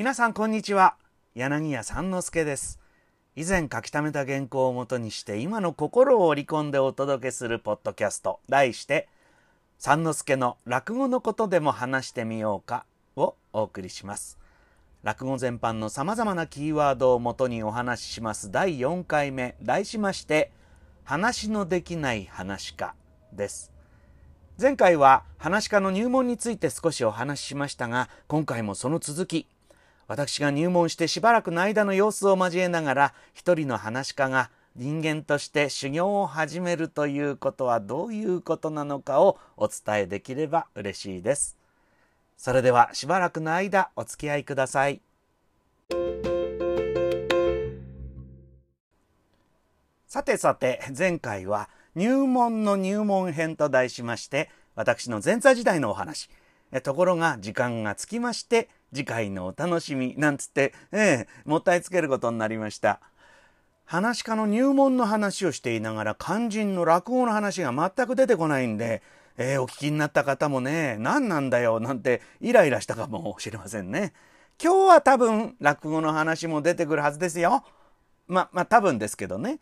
皆さんこんにちは。柳家三之助です。以前書き溜めた原稿をもとにして今の心を織り込んでお届けするポッドキャスト題して三之助の落語のことでも話してみようかをお送りします。落語全般のさまざまなキーワードをもとにお話しします。第4回目。題しまして話のできない話家です。前回は話し家の入門について少しお話ししましたが今回もその続き私が入門してしばらくの間の様子を交えながら一人の話し家が人間として修行を始めるということはどういうことなのかをお伝えできれば嬉しいです。それではしばらくの間お付き合いください。さてさて前回は入門の入門編と題しまして私の前座時代のお話。ところが時間がつきまして次回のお楽しみなんつって、ええ、もったいつけることになりました話し家の入門の話をしていながら肝心の落語の話が全く出てこないんでえー、お聞きになった方もね、何なんだよ、なんてイライラしたかもしれませんね。今日は多分落語の話も出てくるはずですよ。ま、まあ多分ですけどね。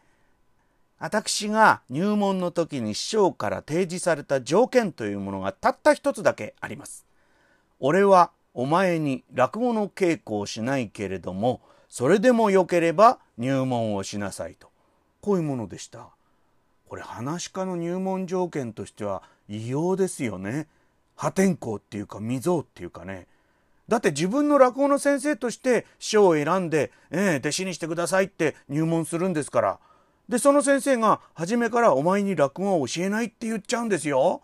私が入門の時に師匠から提示された条件というものがたった一つだけあります。俺はお前に落語の稽古をしないけれども、それでもよければ入門をしなさいと。こういうものでした。これ話し家の入門条件としては異様ですよね。破天荒っていうか未曾っていうかね。だって自分の落語の先生として師匠を選んで、えー、弟子にしてくださいって入門するんですから。でその先生が初めからお前に落語を教えないって言っちゃうんですよ。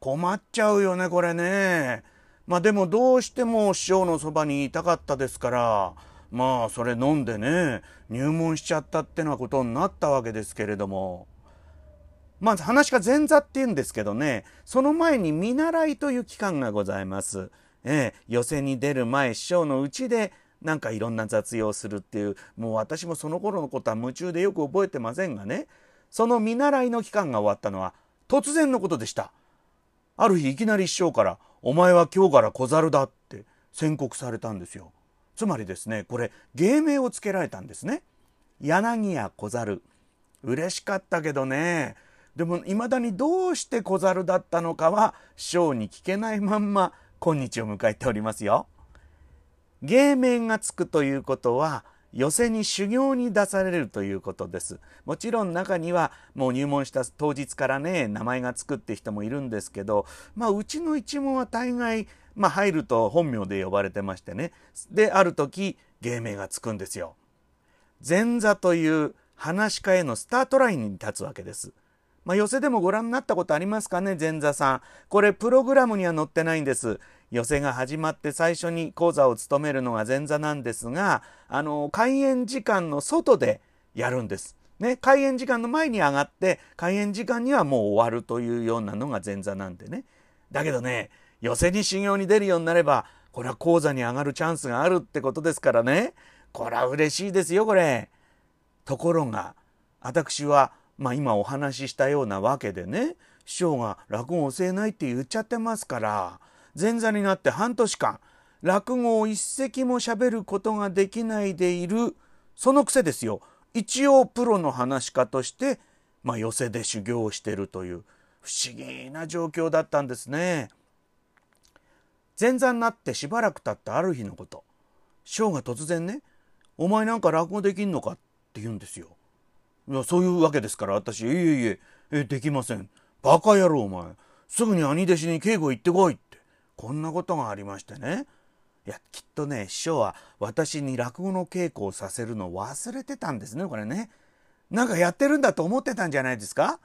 困っちゃうよねこれね。まあでもどうしても師匠のそばにいたかったですからまあそれ飲んでね入門しちゃったってなことになったわけですけれどもまず話が前座って言うんですけどねその前に見習いという期間がございます。ええ、寄席に出る前師匠のうちでなんかいろんな雑用するっていうもう私もその頃のことは夢中でよく覚えてませんがねその見習いの期間が終わったのは突然のことでした。ある日いきなり師匠から「お前は今日から小猿だ」って宣告されたんですよ。つまりですねこれ芸名をつけられたんですね。柳家小猿嬉しかったけどねでもいまだにどうして小猿だったのかは師匠に聞けないまんま今日を迎えておりますよ。芸名がつくということは寄席に修行に出されるということです。もちろん中にはもう入門した当日からね名前がつくって人もいるんですけどまあうちの一門は大概まあ入ると本名で呼ばれてましてねである時芸名がつくんですよ。前座という話し家へのスタートラインに立つわけです。まあ、寄席でもご覧になったことありますかね前座さん。これプログラムには載ってないんです。寄席が始まって最初に講座を務めるのが前座なんですが、あの、開演時間の外でやるんです。ね、開演時間の前に上がって開演時間にはもう終わるというようなのが前座なんでね。だけどね寄席に修行に出るようになればこれは講座に上がるチャンスがあるってことですからね。これは嬉しいですよこれ。ところが私はまあ今お話ししたようなわけでね師匠が落語を教えないって言っちゃってますから前座になって半年間落語を一席も喋ることができないでいるそのくせですよ一応プロの話し家として、まあ、寄席で修行をしてるという不思議な状況だったんですね。前座になってしばらく経ったある日のこと師匠が突然ね「お前なんか落語できんのか?」って言うんですよ。いやそういうわけですから私「いえいええできませんバカ野郎お前すぐに兄弟子に稽古行ってこい」ってこんなことがありましてね。いやきっとね師匠は私に落語の稽古をさせるのを忘れてたんですねこれね。なんかやってるんだと思ってたんじゃないですか？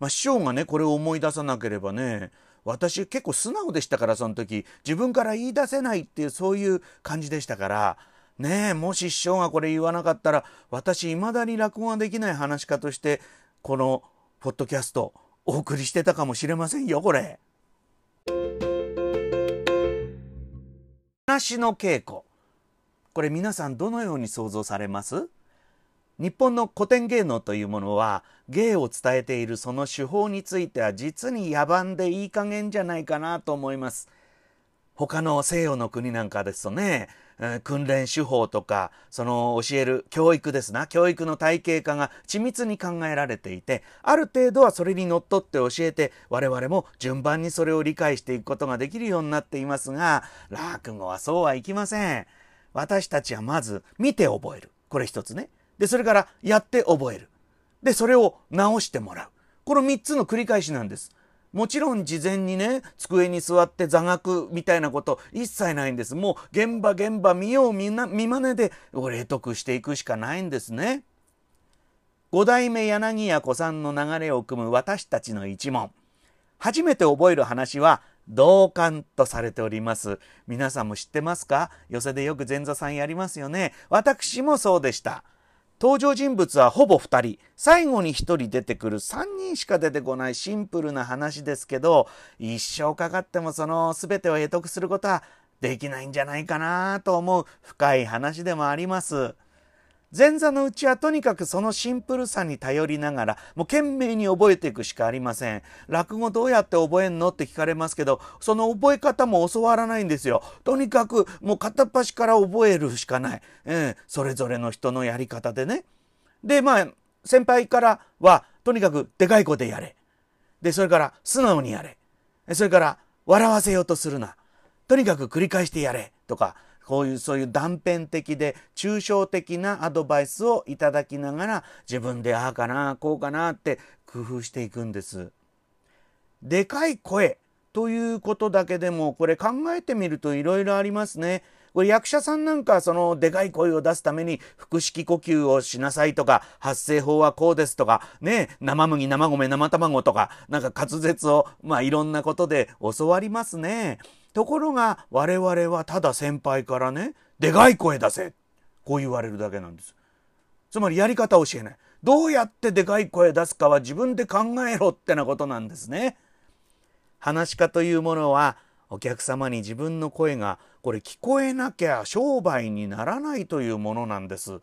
まあ、師匠がねこれを思い出さなければね私結構素直でしたからその時。自分から言い出せないっていうそういう感じでしたから。ねえもし師匠がこれ言わなかったら私いまだに落語ができない話し家としてこのポッドキャストお送りしてたかもしれませんよこれ。話の稽古これ皆さんどのように想像されます？日本の古典芸能というものは芸を伝えているその手法については実に野蛮でいい加減じゃないかなと思います。他の西洋の国なんかですとねえー、訓練手法とか、その教える教育ですな、教育の体系化が緻密に考えられていて、ある程度はそれにのっとって教えて、我々も順番にそれを理解していくことができるようになっていますが、落語はそうはいきません。私たちはまず見て覚える。これ一つね。で、それからやって覚える。で、それを直してもらう。この三つの繰り返しなんです。もちろん事前にね、机に座って座学みたいなこと一切ないんです。もう現場現場見よう見な見まねでお礼得していくしかないんですね。五代目柳家子さんの流れを組む私たちの一問。初めて覚える話は同感とされております。皆さんも知ってますか？寄席でよく前座さんやりますよね。私もそうでした。登場人物はほぼ2人。最後に1人出てくる。3人しか出てこないシンプルな話ですけど一生かかってもその全てを得得することはできないんじゃないかなと思う。深い話でもあります。前座のうちはとにかくそのシンプルさに頼りながらもう懸命に覚えていくしかありません。落語どうやって覚えんのって聞かれますけどその覚え方も教わらないんですよ。とにかくもう片っ端から覚えるしかない、えー、それぞれの人のやり方でね。でまあ先輩からはとにかくでかい声でやれ。でそれから素直にやれ。それから笑わせようとするな。とにかく繰り返してやれ。とかこういうそういう断片的で抽象的なアドバイスをいただきながら自分でああかなこうかなって工夫していくんです。でかい声ということだけでもこれ考えてみるといろいろありますね。これ役者さんなんかそのでかい声を出すために腹式呼吸をしなさいとか発声法はこうですとかね生麦生米生卵とかなんか滑舌をまあいろんなことで教わりますね。ところが我々はただ先輩からねでかい声出せこう言われるだけなんです。つまりやり方を教えない。どうやってでかい声出すかは自分で考えろってなことなんですね。話し家というものはお客様に自分の声がこれ聞こえなきゃ商売にならないというものなんです。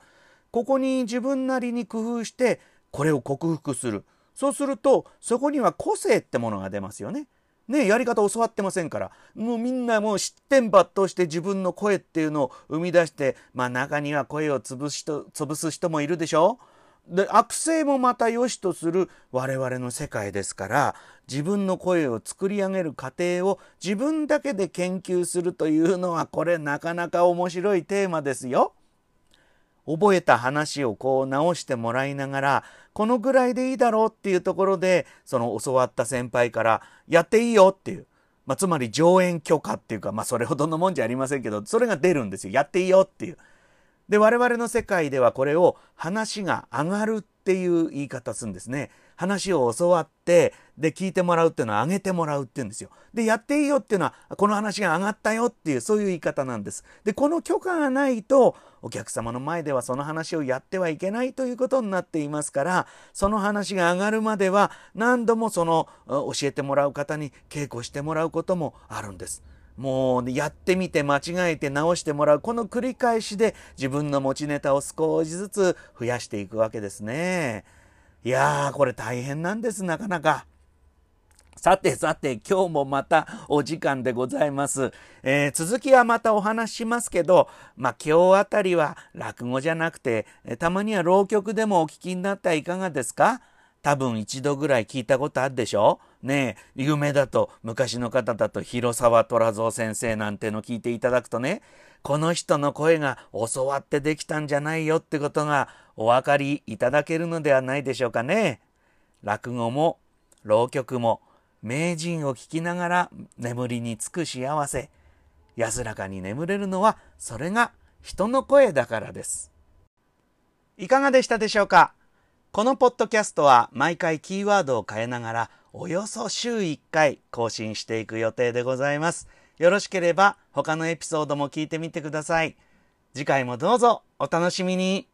ここに自分なりに工夫してこれを克服する。そうするとそこには個性ってものが出ますよね。ねやり方教わってませんからもうみんなもう失点抜刀して自分の声っていうのを生み出してまあ中には声を潰す人潰す人もいるでしょ？で悪性もまた良しとする我々の世界ですから自分の声を作り上げる過程を自分だけで研究するというのはこれなかなか面白いテーマですよ。覚えた話をこう直してもらいながらこのぐらいでいいだろうっていうところでその教わった先輩からやっていいよっていう、まあ、つまり上演許可っていうか、まあ、それほどのもんじゃありませんけどそれが出るんですよやっていいよっていう。で我々の世界ではこれを話が上がるっていう言い方するんですね。話を教わってで聞いてもらうっていうのは上げてもらうっていうんですよ。でやっていいよっていうのはこの話が上がったよっていうそういう言い方なんです。でこの許可がないとお客様の前ではその話をやってはいけないということになっていますからその話が上がるまでは何度もその教えてもらう方に稽古してもらうこともあるんです。もうやってみて間違えて直してもらうこの繰り返しで自分の持ちネタを少しずつ増やしていくわけですね。いやーこれ大変なんですなかなか。さてさて今日もまたお時間でございます。えー、続きはまたお話ししますけど、まあ今日あたりは落語じゃなくて、たまには浪曲でもお聞きになったらいかがですか？多分一度ぐらい聞いたことあるでしょ？ねえ、有名だと、昔の方だと広沢虎蔵先生なんての聞いていただくとね、この人の声が教わってできたんじゃないよってことがお分かりいただけるのではないでしょうかね。落語も浪曲も名人を聞きながら眠りにつく幸せ。安らかに眠れるのはそれが人の声だからです。いかがでしたでしょうか？このポッドキャストは毎回キーワードを変えながらおよそ週1回更新していく予定でございます。よろしければ他のエピソードも聞いてみてください。次回もどうぞお楽しみに。